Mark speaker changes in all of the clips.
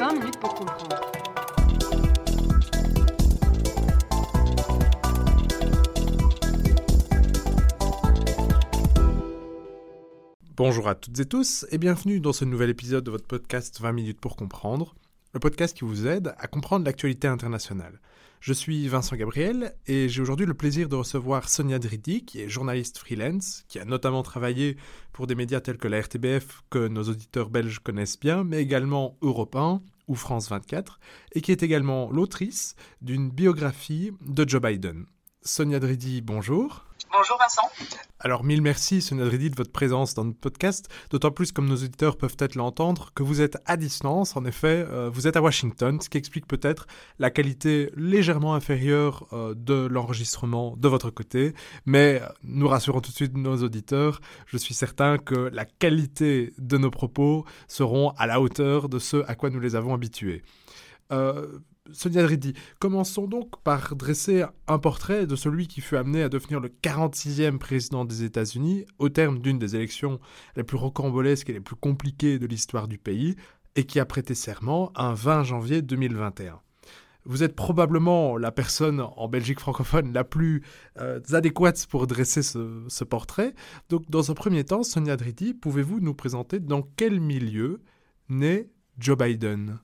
Speaker 1: 20 minutes pour comprendre.
Speaker 2: Bonjour à toutes et tous et bienvenue dans ce nouvel épisode de votre podcast 20 minutes pour comprendre, le podcast qui vous aide à comprendre l'actualité internationale. Je suis Vincent Gabriel et j'ai aujourd'hui le plaisir de recevoir Sonia Dridi, qui est journaliste freelance, qui a notamment travaillé pour des médias tels que la RTBF, que nos auditeurs belges connaissent bien, mais également Europe 1 ou France 24, et qui est également l'autrice d'une biographie de Joe Biden. Sonia Dridi, bonjour.
Speaker 3: Bonjour Vincent.
Speaker 2: Alors mille merci Sonia Dridi de votre présence dans notre podcast, d'autant plus comme nos auditeurs peuvent peut-être l'entendre que vous êtes à distance, en effet, euh, vous êtes à Washington, ce qui explique peut-être la qualité légèrement inférieure euh, de l'enregistrement de votre côté, mais nous rassurons tout de suite nos auditeurs, je suis certain que la qualité de nos propos seront à la hauteur de ce à quoi nous les avons habitués. Euh, Sonia Dridi, commençons donc par dresser un portrait de celui qui fut amené à devenir le 46e président des États-Unis au terme d'une des élections les plus rocambolesques et les plus compliquées de l'histoire du pays et qui a prêté serment un 20 janvier 2021. Vous êtes probablement la personne en Belgique francophone la plus euh, adéquate pour dresser ce, ce, portrait. Donc, dans un premier temps, Sonia Dridi, pouvez-vous nous présenter dans quel milieu naît Joe Biden?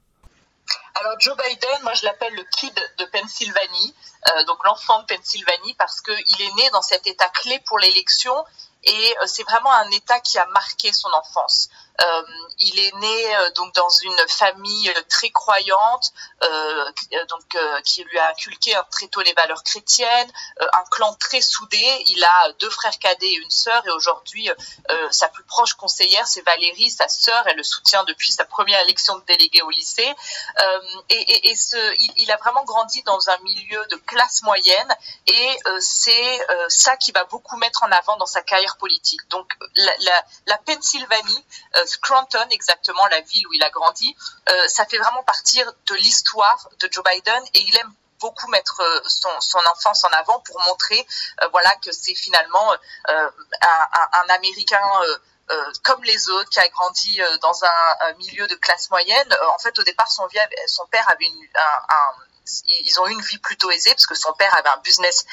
Speaker 3: Alors Joe Biden, moi je l'appelle le kid de Pennsylvanie, euh, donc l'enfant de Pennsylvanie, parce qu'il est né dans cet État clé pour l'élection et euh, c'est vraiment un État qui a marqué son enfance. Euh, il est né euh, donc dans une famille euh, très croyante, euh, donc qui lui a inculqué très tôt les valeurs chrétiennes, un clan très soudé. Il a deux frères cadets et une sœur, et aujourd'hui sa plus proche conseillère c'est Valérie, sa sœur. Elle le soutient depuis sa première élection de délégué au lycée. et, ce, il, a vraiment grandi dans un milieu de classe moyenne, et c'est ça qui va beaucoup mettre en avant dans sa carrière politique. Donc la Pennsylvanie Scranton, exactement la ville où il a grandi, euh, ça fait vraiment partir de l'histoire de Joe Biden et il aime beaucoup mettre euh, son, enfance en avant pour montrer euh, voilà que c'est finalement un, Américain comme les autres, qui a grandi dans un, milieu de classe moyenne. en fait, au départ, son, père avait une, ils ont eu une vie plutôt aisée parce que son père avait un business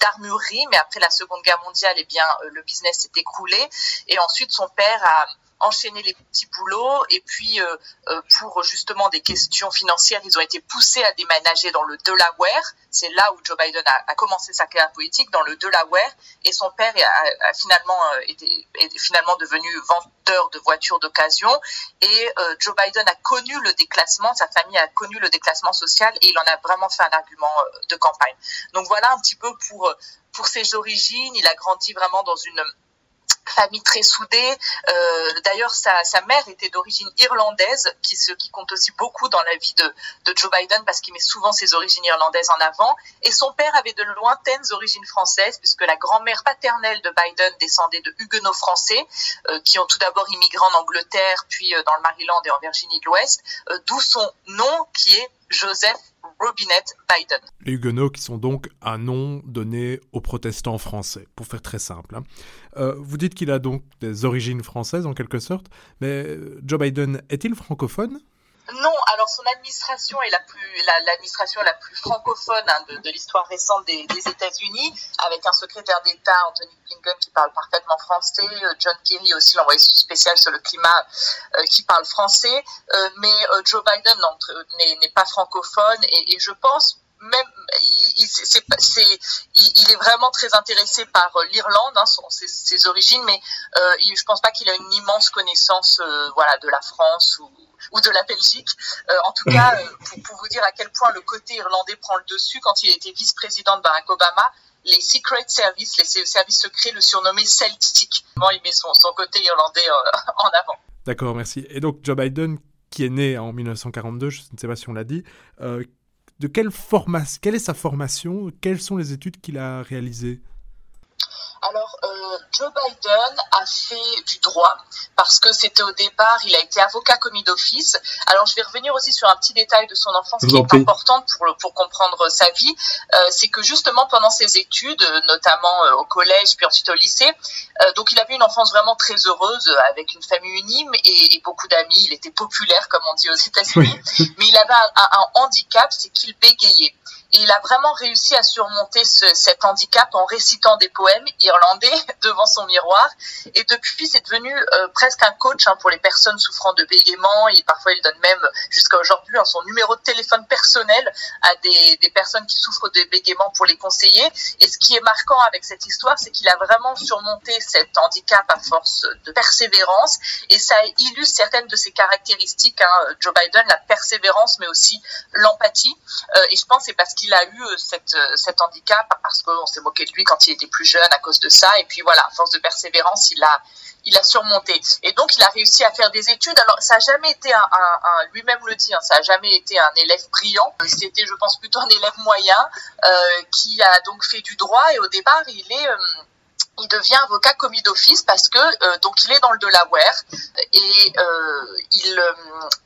Speaker 3: d'armurerie, mais après la Seconde Guerre mondiale, eh bien, le business s'est écroulé. Et ensuite, son père a enchaîner les petits boulots et puis euh, euh, pour justement des questions financières, ils ont été poussés à déménager dans le Delaware. C'est là où Joe Biden a, a, commencé sa carrière politique dans le Delaware et son père a, a finalement euh, été est finalement devenu vendeur de voitures d'occasion et Joe Biden a connu le déclassement, sa famille a connu le déclassement social et il en a vraiment fait un argument de campagne. Donc voilà un petit peu pour pour ses origines. Il a grandi vraiment dans une famille très soudée. Euh, D'ailleurs, sa, mère était d'origine irlandaise, qui, ce qui compte aussi beaucoup dans la vie de, Joe Biden parce qu'il met souvent ses origines irlandaises en avant. Et son père avait de lointaines origines françaises, puisque la grand-mère paternelle de Biden descendait de huguenots français, euh, qui ont tout d'abord immigré en Angleterre, puis euh, dans le Maryland et en Virginie de l'Ouest, d'où son nom qui est Joseph Robinette Biden.
Speaker 2: Les Huguenots qui sont donc un nom donné aux protestants français, pour faire très simple. Hein. Euh, vous dites qu'il a donc des origines françaises en quelque sorte, mais euh, Joe Biden est-il francophone?
Speaker 3: Non, alors son administration est la plus l'administration la, plus francophone hein, de, l'histoire récente des, des États-Unis, avec un secrétaire d'État Anthony Blinken qui parle parfaitement français, euh, John Kerry aussi l'envoyé spécial sur le climat euh, qui parle français, euh, mais Joe Biden n'est pas francophone et, je pense même il, est vraiment très intéressé par l'Irlande, hein, ses, origines, mais euh, je pense pas qu'il a une immense connaissance, voilà, de la France ou, ou de la Belgique. Euh, en tout cas, euh, pour, pour, vous dire à quel point le côté irlandais prend le dessus, quand il était vice-président de Barack Obama, les Secret Service, les services secrets le surnommaient Celtic. Il met son, son côté irlandais euh, en avant.
Speaker 2: D'accord, merci. Et donc Joe Biden, qui est né en 1942, je ne sais pas si on l'a dit, euh, de quelle formation, quelle est sa formation, quelles sont les études qu'il a réalisées?
Speaker 3: Joe Biden a fait du droit parce que c'était au départ, il a été avocat commis d'office. Alors je vais revenir aussi sur un petit détail de son enfance qui est important pour, pour comprendre sa vie. Euh, c'est que justement pendant ses études, notamment euh, au collège puis ensuite au lycée, euh, donc il avait une enfance vraiment très heureuse avec une famille unime et, et beaucoup d'amis. Il était populaire comme on dit aux États-Unis, mais il avait un, un handicap, c'est qu'il bégayait. Et il a vraiment réussi à surmonter ce, cet handicap en récitant des poèmes irlandais devant son miroir. Et depuis, c'est devenu euh, presque un coach hein, pour les personnes souffrant de bégaiement. Et parfois, il donne même, jusqu'à aujourd'hui, hein, son numéro de téléphone personnel à des, des, personnes qui souffrent de bégaiement pour les conseiller. Et ce qui est marquant avec cette histoire, c'est qu'il a vraiment surmonté cet handicap à force de persévérance. Et ça illustre certaines de ses caractéristiques. Hein, Joe Biden, la persévérance, mais aussi l'empathie. Euh, et je pense c'est parce qu'il a eu euh, euh, cet handicap parce qu'on s'est moqué de lui quand il était plus jeune à cause de ça. Et puis voilà, à force de persévérance, il a, il a surmonté. Et donc, il a réussi à faire des études. Alors, ça n'a jamais été un, un, lui-même le dit, hein, ça n'a jamais été un élève brillant. C'était, je pense, plutôt un élève moyen euh, qui a donc fait du droit. Et au départ, il est il devient avocat commis d'office parce que euh, donc il est dans le Delaware et euh, il euh,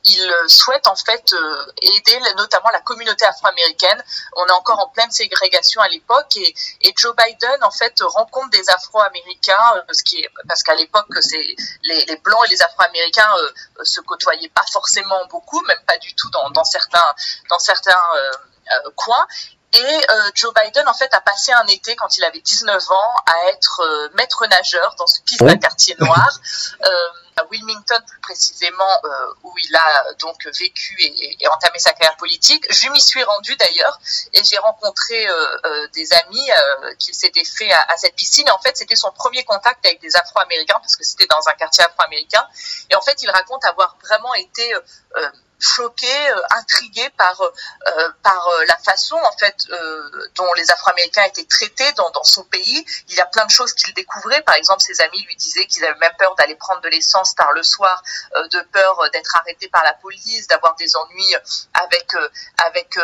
Speaker 3: il souhaite en fait aider notamment la communauté afro-américaine. On est encore en pleine ségrégation à l'époque et, Joe Biden en fait rencontre des Afro-Américains parce qu'à l'époque c'est les, blancs et les Afro-Américains se côtoyaient pas forcément beaucoup, même pas du tout dans, certains dans certains coins et euh, Joe Biden, en fait, a passé un été, quand il avait 19 ans, à être euh, maître nageur dans ce piste d'un quartier noir. Euh, à Wilmington plus précisément, euh, où il a donc vécu et, et, entamé sa carrière politique. Je m'y suis rendue d'ailleurs et j'ai rencontré euh, euh, des amis qu'il s'était fait à, à, cette piscine. Et en fait, c'était son premier contact avec des Afro-Américains parce que c'était dans un quartier afro-américain. Et en fait, il raconte avoir vraiment été choqué, euh, intrigué par euh, par euh, la façon en fait dont les Afro-Américains étaient traités dans, dans son pays. Il y a plein de choses qu'il découvrait. Par exemple, ses amis lui disaient qu'ils avaient même peur d'aller prendre de l'essence tard le soir, de peur d'être arrêtés par la police, d'avoir des ennuis avec avec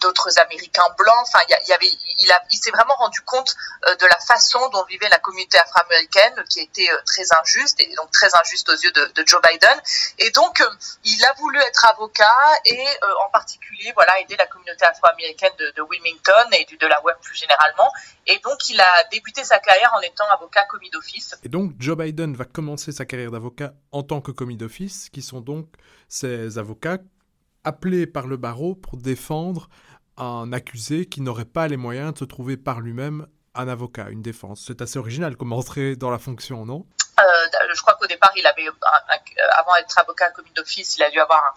Speaker 3: d'autres Américains blancs. Enfin, il y, avait, il a, il s'est vraiment rendu compte de la façon dont vivait la communauté afro-américaine, qui était très injuste et donc très injuste aux yeux de, de Joe Biden. Et donc, il a voulu être avocat et euh, en particulier voilà aider la communauté afro-américaine de, Wilmington et du Delaware plus généralement. Et donc il a débuté sa carrière en étant avocat commis d'office.
Speaker 2: Et donc Joe Biden va commencer sa carrière d'avocat en tant que commis d'office, qui sont donc ces avocats appelés par le barreau pour défendre un accusé qui n'aurait pas les moyens de se trouver par lui-même un avocat, une défense. C'est assez original comme entrée dans la fonction, non?
Speaker 3: Euh, Je crois qu'au départ, il avait, avant d'être avocat commis d'office, il a dû avoir un,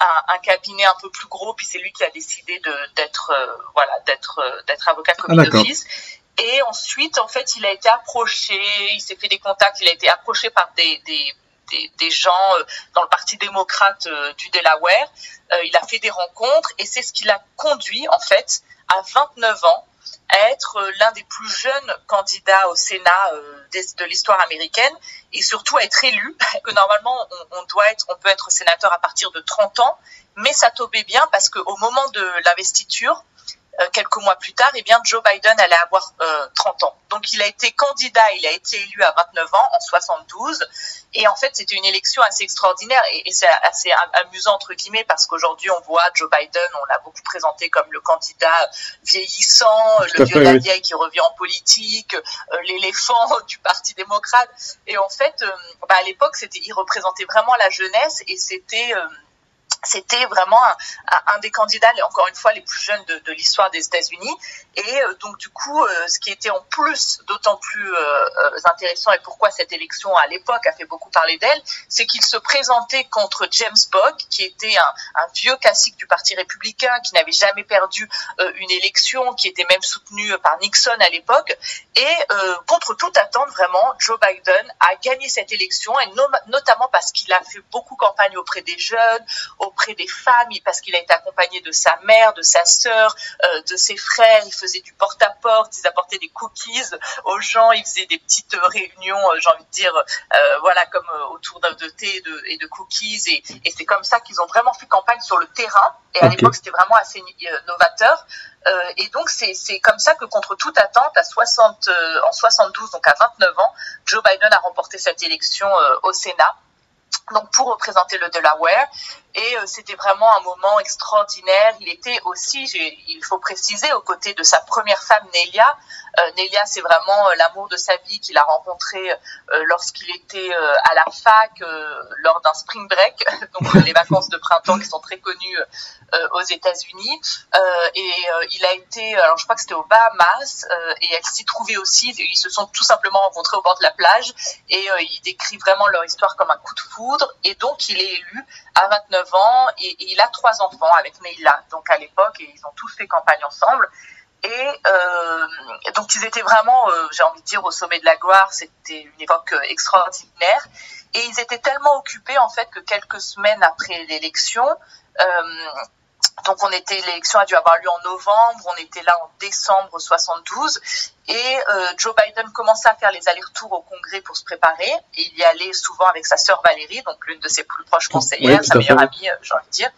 Speaker 3: un, un, cabinet un peu plus gros, puis c'est lui qui a décidé d'être euh, voilà d'être euh, d'être avocat commis ah, d'office. Et ensuite, en fait, il a été approché, il s'est fait des contacts, il a été approché par des, des, des, des gens euh, dans le Parti démocrate du Delaware. il a fait des rencontres et c'est ce qui l'a conduit, en fait, à 29 ans, à être euh, l'un des plus jeunes candidats au Sénat euh, de, l'histoire américaine et surtout à être élu, que normalement on, doit être, on peut être sénateur à partir de 30 ans, mais ça tombait bien parce qu'au moment de l'investiture, quelques mois plus tard, eh bien, Joe Biden allait avoir 30 ans. Donc, il a été candidat, il a été élu à 29 ans, en 72. Et en fait, c'était une élection assez extraordinaire et, et c'est assez amusant, entre guillemets, parce qu'aujourd'hui, on voit Joe Biden, on l'a beaucoup présenté comme le candidat vieillissant, le vieux de la vieille qui revient en politique, euh, l'éléphant du Parti démocrate. Et en fait, euh, bah, à l'époque, c'était, il représentait vraiment la jeunesse et c'était... Euh, c'était vraiment un, un, des candidats, encore une fois, les plus jeunes de, de l'histoire des États-Unis. Et euh, donc, du coup, euh, ce qui était en plus d'autant plus euh, intéressant et pourquoi cette élection à l'époque a fait beaucoup parler d'elle, c'est qu'il se présentait contre James Bogg, qui était un, un vieux classique du Parti républicain, qui n'avait jamais perdu une élection, qui était même soutenu par Nixon à l'époque. Et contre toute attente, vraiment, Joe Biden a gagné cette élection, et notamment parce qu'il a fait beaucoup campagne auprès des jeunes, des femmes, parce qu'il a été accompagné de sa mère, de sa sœur, euh, de ses frères. Il faisait du porte-à-porte, ils apportaient des cookies aux gens, il faisait des petites réunions, euh, j'ai envie de dire, euh, voilà, comme autour de thé et de, et de cookies. Et, et c'est comme ça qu'ils ont vraiment fait campagne sur le terrain. Et à l'époque, c'était vraiment assez novateur. et donc c'est comme ça que contre toute attente, à 60, en 72, donc à 29 ans, Joe Biden a remporté cette élection au Sénat donc pour représenter le Delaware. Et euh, c'était vraiment un moment extraordinaire. Il était aussi, il faut préciser, aux côtés de sa première femme Nelia. Euh, Nelia, c'est vraiment euh, l'amour de sa vie qu'il a rencontré lorsqu'il était à la fac lors d'un spring break, donc les vacances de printemps qui sont très connues aux États-Unis. et il a été, alors je crois que c'était aux Bahamas, et elle s'y trouvait aussi. Ils se sont tout simplement rencontrés au bord de la plage, et il décrit vraiment leur histoire comme un coup de foudre. Et donc il est élu à 29 ans et, il a trois enfants avec Neila. Donc à l'époque, et ils ont tous fait campagne ensemble. Et euh, donc ils étaient vraiment, euh, j'ai envie de dire, au sommet de la gloire. C'était une époque euh, extraordinaire. Et ils étaient tellement occupés en fait que quelques semaines après l'élection, donc on était, l'élection a dû avoir lieu en novembre, on était là en décembre 72 et euh, Joe Biden commençait à faire les allers-retours au Congrès pour se préparer. Et il y allait souvent avec sa sœur Valérie, donc l'une de ses plus proches conseillères, sa meilleure amie, euh, j'ai envie de dire.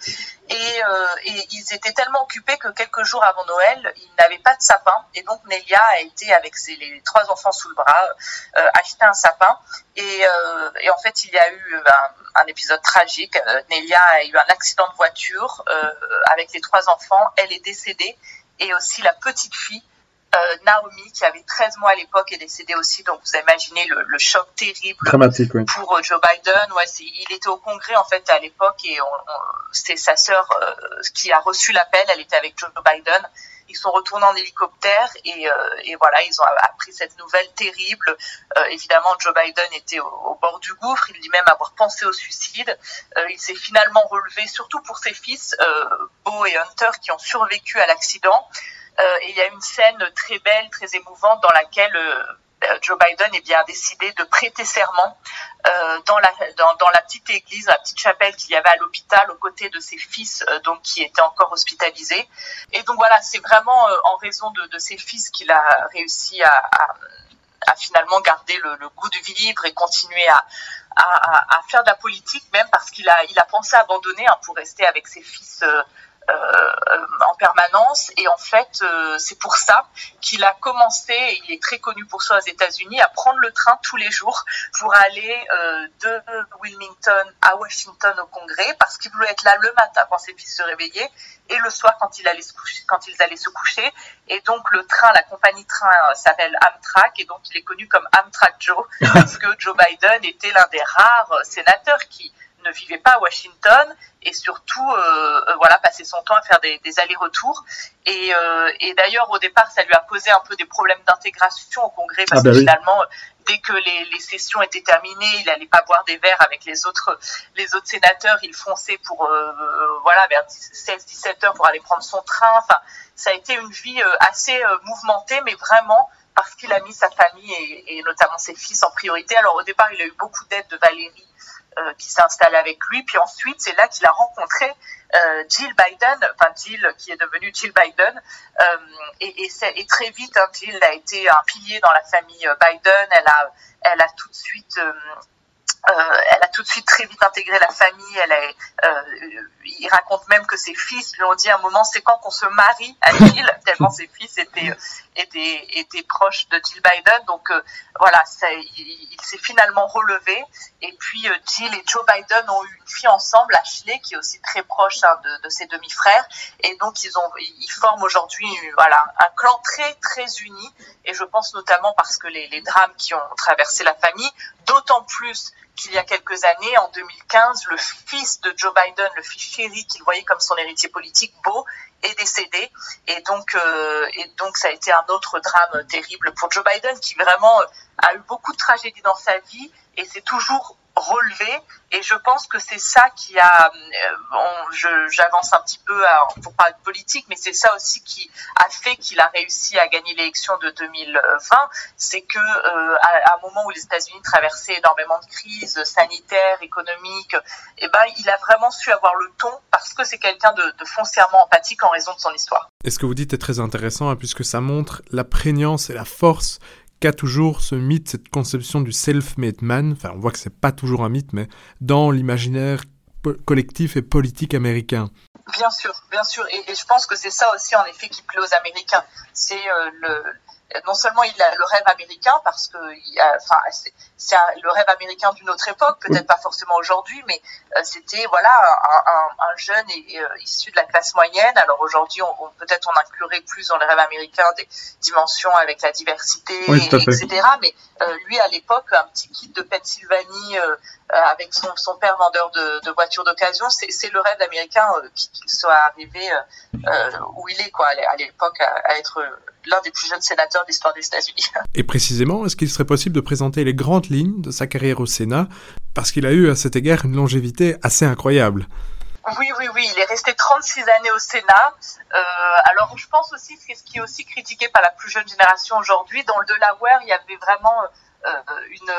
Speaker 3: Et, euh, et, ils étaient tellement occupés que quelques jours avant Noël, ils n'avaient pas de sapin. Et donc Nelia a été avec les trois enfants sous le bras euh, acheter un sapin. Et, euh, et, en fait, il y a eu un, un épisode tragique. Nelia a eu un accident de voiture avec les trois enfants. Elle est décédée et aussi la petite fille euh, Naomi, qui avait 13 mois à l'époque, est décédée aussi. Donc, vous imaginez le, le choc terrible pour euh, Joe Biden. Ouais, il était au Congrès, en fait, à l'époque, et c'est sa sœur euh, qui a reçu l'appel. Elle était avec Joe Biden. Ils sont retournés en hélicoptère et, et voilà, ils ont appris cette nouvelle terrible. évidemment, Joe Biden était au, au, bord du gouffre. Il dit même avoir pensé au suicide. il s'est finalement relevé, surtout pour ses fils, Beau et Hunter, qui ont survécu à l'accident. Euh, et il y a une scène très belle, très émouvante dans laquelle euh, euh, Joe Biden est bien décidé de prêter serment dans, la, petite église, la petite chapelle qu'il y avait à l'hôpital aux côtés de ses fils donc qui étaient encore hospitalisés. Et donc voilà, c'est vraiment en raison de, ses fils qu'il a réussi à, finalement garder le, goût de vivre et continuer à, faire de la politique, même parce qu'il a, a pensé abandonner hein, pour rester avec ses fils en permanence. Et en fait, euh, c'est pour ça qu'il a commencé, et il est très connu pour ça aux États-Unis, à prendre le train tous les jours pour aller euh, de Wilmington à Washington au Congrès, parce qu'il voulait être là le matin quand ses fils se réveillaient et le soir quand, il allait se coucher, quand ils allaient se coucher. Et donc le train, la compagnie train s'appelle Amtrak, et donc il est connu comme Amtrak Joe, parce que Joe Biden était l'un des rares sénateurs qui ne vivait pas à Washington et surtout euh, euh, voilà passer son temps à faire des, des allers-retours. Et, euh, et d'ailleurs au départ ça lui a posé un peu des problèmes d'intégration au Congrès parce ah bah que finalement dès que les, les, sessions étaient terminées il allait pas boire des verres avec les autres les autres sénateurs. Il fonçait pour euh, voilà vers 16 17 heures pour aller prendre son train. Enfin ça a été une vie assez mouvementée mais vraiment parce qu'il a mis sa famille et, et, notamment ses fils en priorité. Alors au départ, il a eu beaucoup d'aide de Valérie euh, qui s'est installé avec lui. Puis ensuite, c'est là qu'il a rencontré euh, Jill Biden, enfin Jill qui est devenue Jill Biden. Euh, et, et, et, très vite, hein, Jill a été un pilier dans la famille Biden. Elle a, elle a tout de suite euh, elle a tout de suite très vite intégré la famille. Elle est, euh, il raconte même que ses fils lui ont dit à un moment, c'est quand qu'on se marie à Jill, tellement ses fils étaient, étaient, étaient proches de Jill Biden. Donc euh, voilà, ça, il, il s'est finalement relevé. Et puis euh, Jill et Joe Biden ont eu une fille ensemble, Ashley, qui est aussi très proche hein, de, de, ses demi-frères. Et donc ils ont, ils forment aujourd'hui, voilà, un clan très très uni. Et je pense notamment parce que les, les drames qui ont traversé la famille, d'autant plus qu'il y a quelques années, en 2015, le fils de Joe Biden, le fils chéri qu'il voyait comme son héritier politique, Beau, est décédé. Et donc, euh, et donc, ça a été un autre drame terrible pour Joe Biden, qui vraiment euh, a eu beaucoup de tragédies dans sa vie et c'est toujours relevé et je pense que c'est ça qui a euh, bon, j'avance un petit peu pour parler de politique mais c'est ça aussi qui a fait qu'il a réussi à gagner l'élection de 2020 c'est que euh, à, un moment où les États-Unis traversaient énormément de crises sanitaires économiques et eh ben il a vraiment su avoir le ton parce que c'est quelqu'un de, de, foncièrement empathique en raison de son histoire.
Speaker 2: Et ce que vous dites est très intéressant hein, puisque ça montre la prégnance et la force qu'a toujours ce mythe, cette conception du self-made man, enfin on voit que c'est pas toujours un mythe, mais dans l'imaginaire collectif et politique américain.
Speaker 3: Bien sûr, bien sûr. Et, je pense que c'est ça aussi, en effet, qui plaît aux Américains. C'est le, non seulement il a le rêve américain parce que enfin c'est le rêve américain d'une autre époque peut-être pas forcément aujourd'hui mais euh, c'était voilà un, un, jeune et, euh, issu de la classe moyenne. Alors aujourd'hui on, peut-être on inclurait plus dans le rêve américain des dimensions avec la diversité etc mais euh, lui à l'époque un petit kit de Pennsylvanie avec son, son père vendeur de, de voitures d'occasion c'est le rêve américain qu'il soit arrivé où il est quoi à l'époque à être l'un des plus jeunes sénateurs d'histoire des États-Unis.
Speaker 2: Et précisément, est-ce qu'il serait possible de présenter les grandes lignes de sa carrière au Sénat? Parce qu'il a eu à cet égard une longévité assez incroyable.
Speaker 3: Oui, oui, oui, il est resté 36 années au Sénat. Euh, alors, je pense aussi, ce qui est aussi critiqué par la plus jeune génération aujourd'hui, dans le Delaware, il y avait vraiment euh, une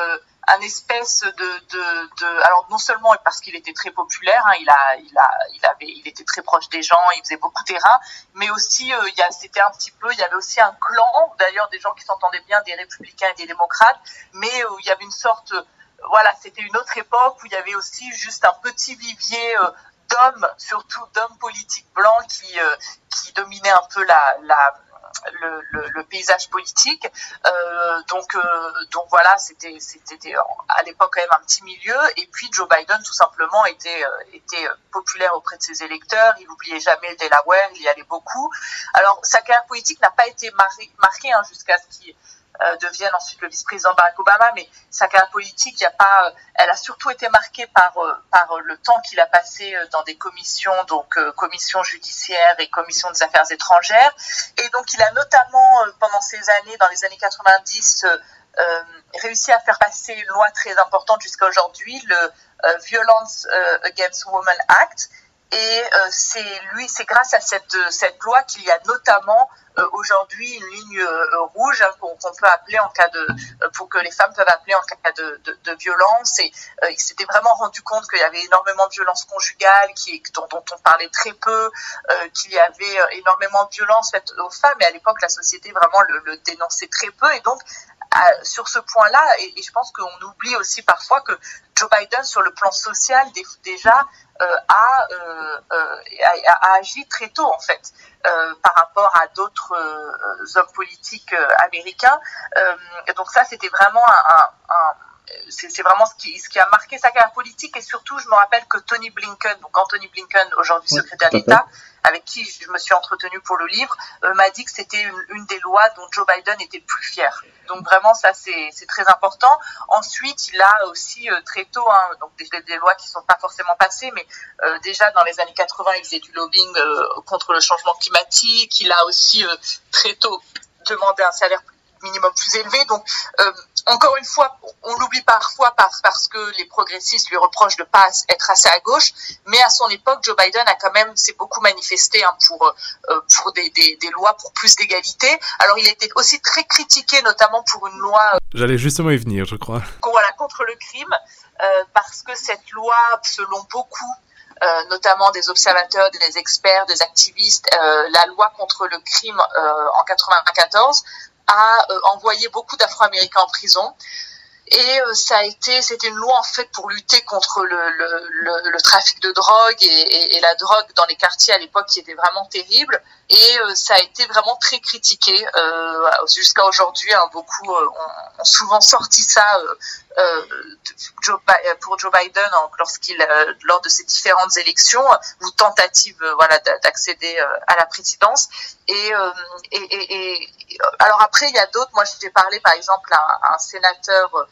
Speaker 3: un espèce de, de, de, alors non seulement parce qu'il était très populaire, hein, il a, il a, il avait, il était très proche des gens, il faisait beaucoup terrain, mais aussi euh, il y a, c'était un petit peu, il y avait aussi un clan, d'ailleurs des gens qui s'entendaient bien, des républicains et des démocrates, mais euh, il y avait une sorte, voilà, c'était une autre époque où il y avait aussi juste un petit vivier euh, d'hommes, surtout d'hommes politiques blancs qui, qui dominaient un peu la, la le, le, le, paysage politique. Euh, donc, euh, donc voilà, c'était, c'était à l'époque quand même un petit milieu. Et puis Joe Biden, tout simplement, était, euh, était populaire auprès de ses électeurs. Il n'oubliait jamais le Delaware, il y allait beaucoup. Alors, sa carrière politique n'a pas été marquée hein, jusqu'à ce qu'il devienne ensuite le vice-président Barack Obama, mais sa carrière politique, a pas, euh, elle a surtout été marquée par euh, par le temps qu'il a passé dans des commissions, donc commission judiciaire et commission des affaires étrangères, et donc il a notamment pendant ces années, dans les années 90, réussi à faire passer une loi très importante jusqu'à aujourd'hui, le Violence Against Women Act, et c'est lui, c'est grâce à cette cette loi qu'il y a notamment euh, aujourd'hui une ligne euh, rouge hein, qu'on peut appeler en cas de euh, pour que les femmes peuvent appeler en cas de, de, violence. Et il s'était vraiment rendu compte qu'il y avait énormément de violence conjugale dont, on parlait très peu qu'il y avait énormément de violence faites aux femmes. Et à l'époque la société vraiment le, dénonçait très peu. Et donc sur ce point-là, et, je pense qu'on oublie aussi parfois que Joe Biden, sur le plan social, déjà euh, a, euh, a, a, agi très tôt en fait. Euh, par rapport à d'autres euh, hommes politiques euh, américains. donc ça, c'était vraiment un, c'est vraiment ce qui, ce qui a marqué sa carrière politique et surtout je me rappelle que Tony Blinken, donc Anthony Blinken, aujourd'hui secrétaire d'État, avec qui je me suis entretenu pour le livre, m'a dit que c'était une, une, des lois dont Joe Biden était le plus fier. Donc vraiment, ça c'est très important. Ensuite, il a aussi euh, très tôt, hein, donc des, des, lois qui sont pas forcément passées, mais euh, déjà dans les années 80, il faisait du lobbying euh, contre le changement climatique. Il a aussi très tôt demandé un salaire minimum plus élevé. Donc, euh, encore une fois, on l'oublie parfois parce, que les progressistes lui reprochent de pas être assez à gauche, mais à son époque, Joe Biden a quand même s'est beaucoup manifesté hein, pour euh, pour des, des, des, lois pour plus d'égalité. Alors, il a été aussi très critiqué, notamment pour une loi.
Speaker 2: Euh, J'allais justement y venir, je crois.
Speaker 3: Voilà, contre le crime, parce que cette loi, selon beaucoup, euh, notamment des observateurs, des experts, des activistes, euh, la loi contre le crime euh, en 94 a euh, envoyé beaucoup d'Afro-Américains en prison. Et euh, ça a été, c'était une loi en fait pour lutter contre le, le, le, le trafic de drogue et, et, la drogue dans les quartiers à l'époque qui était vraiment terrible. Et euh, ça a été vraiment très critiqué euh, jusqu'à aujourd'hui. Hein, beaucoup ont, ont, souvent sorti ça Joe, pour Joe Biden lorsqu'il, lors de ces différentes élections ou tentatives, voilà, d'accéder à la présidence. Et, et, et, alors après, il y a d'autres. Moi, je t'ai parlé par exemple à un sénateur euh,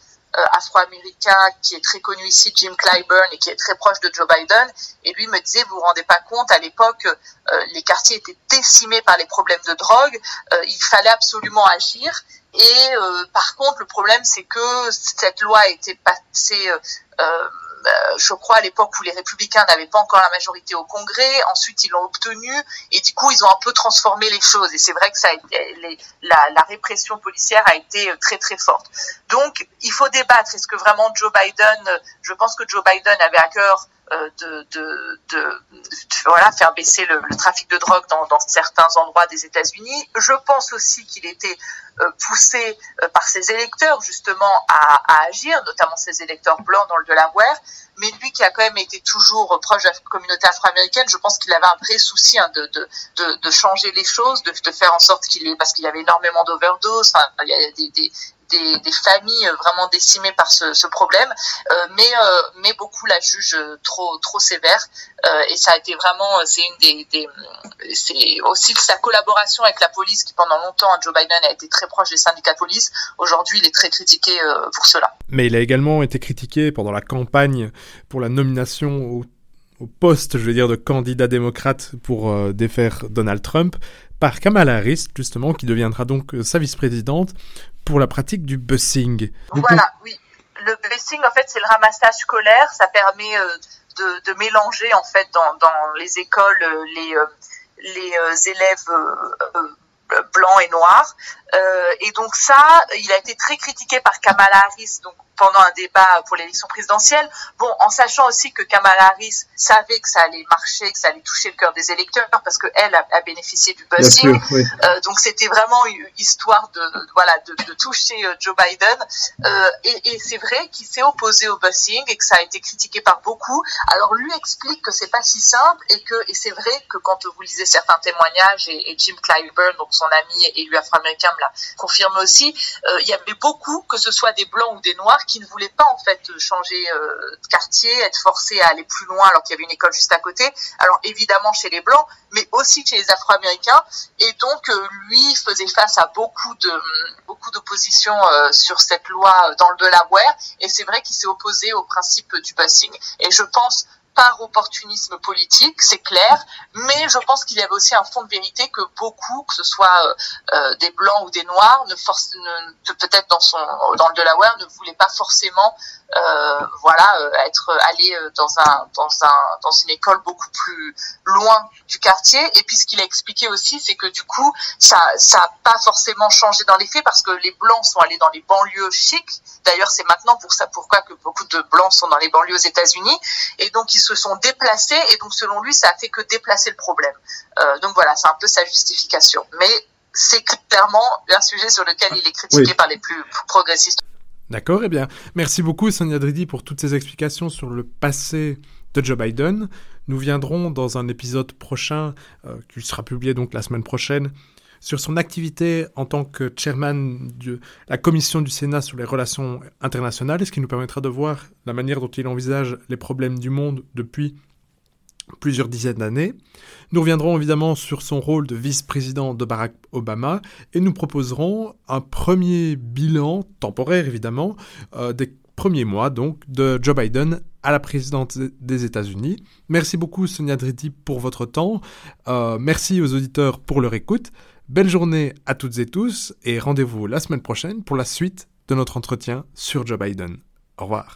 Speaker 3: afro-américain qui est très connu ici, Jim Clyburn, et qui est très proche de Joe Biden. Et lui me disait, vous vous rendez pas compte, à l'époque, euh, les quartiers étaient décimés par les problèmes de drogue. Euh, il fallait absolument agir. Et par contre, le problème, c'est que cette loi a été passée euh, je crois, à l'époque où les républicains n'avaient pas encore la majorité au Congrès. Ensuite, ils l'ont obtenu et du coup, ils ont un peu transformé les choses. Et c'est vrai que ça a été, la, la, répression policière a été euh, très très forte. Donc, il faut débattre. Est-ce que vraiment Joe Biden, euh, je pense que Joe Biden avait à cœur de, de, voilà, faire baisser le, trafic de drogue dans, certains endroits des États-Unis. Je pense aussi qu'il était poussé par ses électeurs justement à, agir, notamment ses électeurs blancs dans le Delaware. Mais lui qui a quand même été toujours proche de la communauté afro-américaine, je pense qu'il avait un vrai souci hein, de, de, de, changer les choses, de, de faire en sorte qu'il ait, parce qu'il y avait énormément d'overdoses, il y a des des, familles vraiment décimées par ce, problème, euh, mais euh, mais beaucoup la jugent trop sévère euh, et ça a été vraiment c'est aussi sa collaboration avec la police qui pendant longtemps Joe Biden a été très proche des syndicats de police. Aujourd'hui, il est très critiqué pour cela.
Speaker 2: Mais il a également été critiqué pendant la campagne pour la nomination au au poste, je veux dire, de candidat démocrate pour défaire Donald Trump par Kamala Harris, justement, qui deviendra donc sa vice-présidente pour la pratique du busing.
Speaker 3: Voilà, oui. Le busing, en fait, c'est le ramassage scolaire. Ça permet euh, de, de, mélanger, en fait, dans, dans les écoles, euh, les, euh, les élèves blancs et noirs. Et donc ça, il a été très critiqué par Kamala Harris, donc pendant un débat pour l'élection présidentielle. Bon, en sachant aussi que Kamala Harris savait que ça allait marcher, que ça allait toucher le cœur des électeurs, parce qu'elle a, a, bénéficié du buzzing. Euh, donc c'était vraiment une histoire de, voilà de, de toucher euh, Joe Biden. Euh, et, et c'est vrai qu'il s'est opposé au buzzing et que ça a été critiqué par beaucoup. Alors lui explique que c'est pas si simple et que et c'est vrai que quand vous lisez certains témoignages et, et Jim Clyburn, donc son ami et lui afro-américain, l'a confirme aussi, euh, il y avait beaucoup, que ce soit des blancs ou des noirs, qui ne voulaient pas en fait changer euh, de quartier, être forcés à aller plus loin alors qu'il y avait une école juste à côté. Alors évidemment chez les blancs, mais aussi chez les Afro-Américains. Et donc euh, lui faisait face à beaucoup de beaucoup d'opposition sur cette loi dans le Delaware. Et c'est vrai qu'il s'est opposé au principe du passing. Et je pense par opportunisme politique, c'est clair, mais je pense qu'il y avait aussi un fond de vérité que beaucoup, que ce soit euh, euh des blancs ou des noirs, ne ne, peut-être dans dans le Delaware, ne voulaient pas forcément euh, voilà, euh, être allé euh, dans un dans un dans une école beaucoup plus loin du quartier. Et puis ce qu'il a expliqué aussi, c'est que du coup, ça ça pas forcément changé dans les faits parce que les blancs sont allés dans les banlieues chics. D'ailleurs, c'est maintenant pour ça pourquoi que beaucoup de blancs sont dans les banlieues aux États-Unis. Et donc se sont déplacés. Et donc selon lui, ça a fait que déplacer le problème. Euh, donc voilà, c'est un peu sa justification. Mais c'est clairement un sujet sur lequel il est critiqué par les plus progressistes.
Speaker 2: D'accord, eh bien, merci beaucoup Sonia Dridi pour toutes ces explications sur le passé de Joe Biden. Nous viendrons dans un épisode prochain, euh, qui sera publié donc la semaine prochaine, sur son activité en tant que chairman de la commission du Sénat sur les relations internationales, ce qui nous permettra de voir la manière dont il envisage les problèmes du monde depuis plusieurs dizaines d'années. Nous reviendrons évidemment sur son rôle de vice-président de Barack Obama et nous proposerons un premier bilan, temporaire évidemment, euh, des premiers mois donc de Joe Biden à la présidente des États-Unis. Merci beaucoup Sonia Dridi pour votre temps. Euh, merci aux auditeurs pour leur écoute. Belle journée à toutes et tous et rendez-vous la semaine prochaine pour la suite de notre entretien sur Joe Biden. Au revoir.